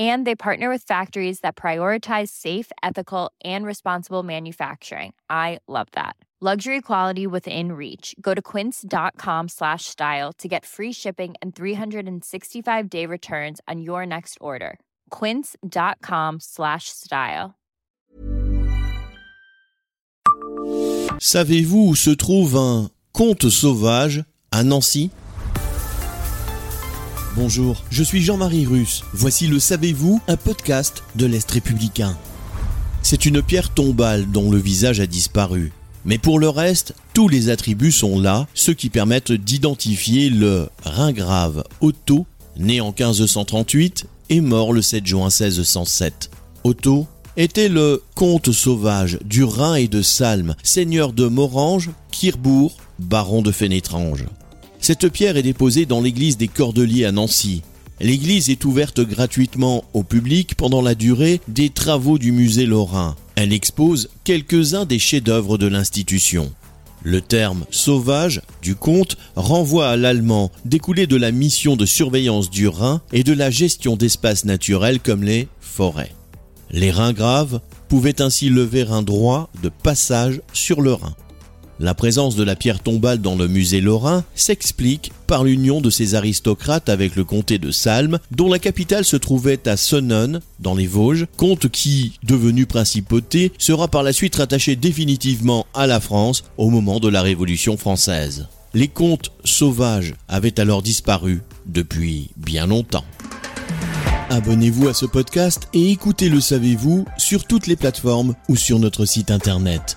And they partner with factories that prioritize safe, ethical, and responsible manufacturing. I love that. Luxury quality within reach. Go to quince.com slash style to get free shipping and 365 day returns on your next order. Quince.com slash style. Savez-vous où se trouve un conte sauvage à Nancy Bonjour, je suis Jean-Marie Russe. Voici le Savez-vous, un podcast de l'Est républicain. C'est une pierre tombale dont le visage a disparu. Mais pour le reste, tous les attributs sont là, ce qui permettent d'identifier le Ringrave Otto, né en 1538 et mort le 7 juin 1607. Otto était le comte sauvage du Rhin et de Salm, seigneur de Morange, Kirbourg, baron de Fénétrange. Cette pierre est déposée dans l'église des Cordeliers à Nancy. L'église est ouverte gratuitement au public pendant la durée des travaux du musée lorrain. Elle expose quelques-uns des chefs-d'œuvre de l'institution. Le terme sauvage du comte renvoie à l'allemand découlé de la mission de surveillance du Rhin et de la gestion d'espaces naturels comme les forêts. Les reins graves pouvaient ainsi lever un droit de passage sur le Rhin. La présence de la pierre tombale dans le musée lorrain s'explique par l'union de ces aristocrates avec le comté de Salm, dont la capitale se trouvait à Sonnone, dans les Vosges, comte qui, devenu principauté, sera par la suite rattaché définitivement à la France au moment de la Révolution française. Les comtes sauvages avaient alors disparu depuis bien longtemps. Abonnez-vous à ce podcast et écoutez Le Savez-vous sur toutes les plateformes ou sur notre site internet.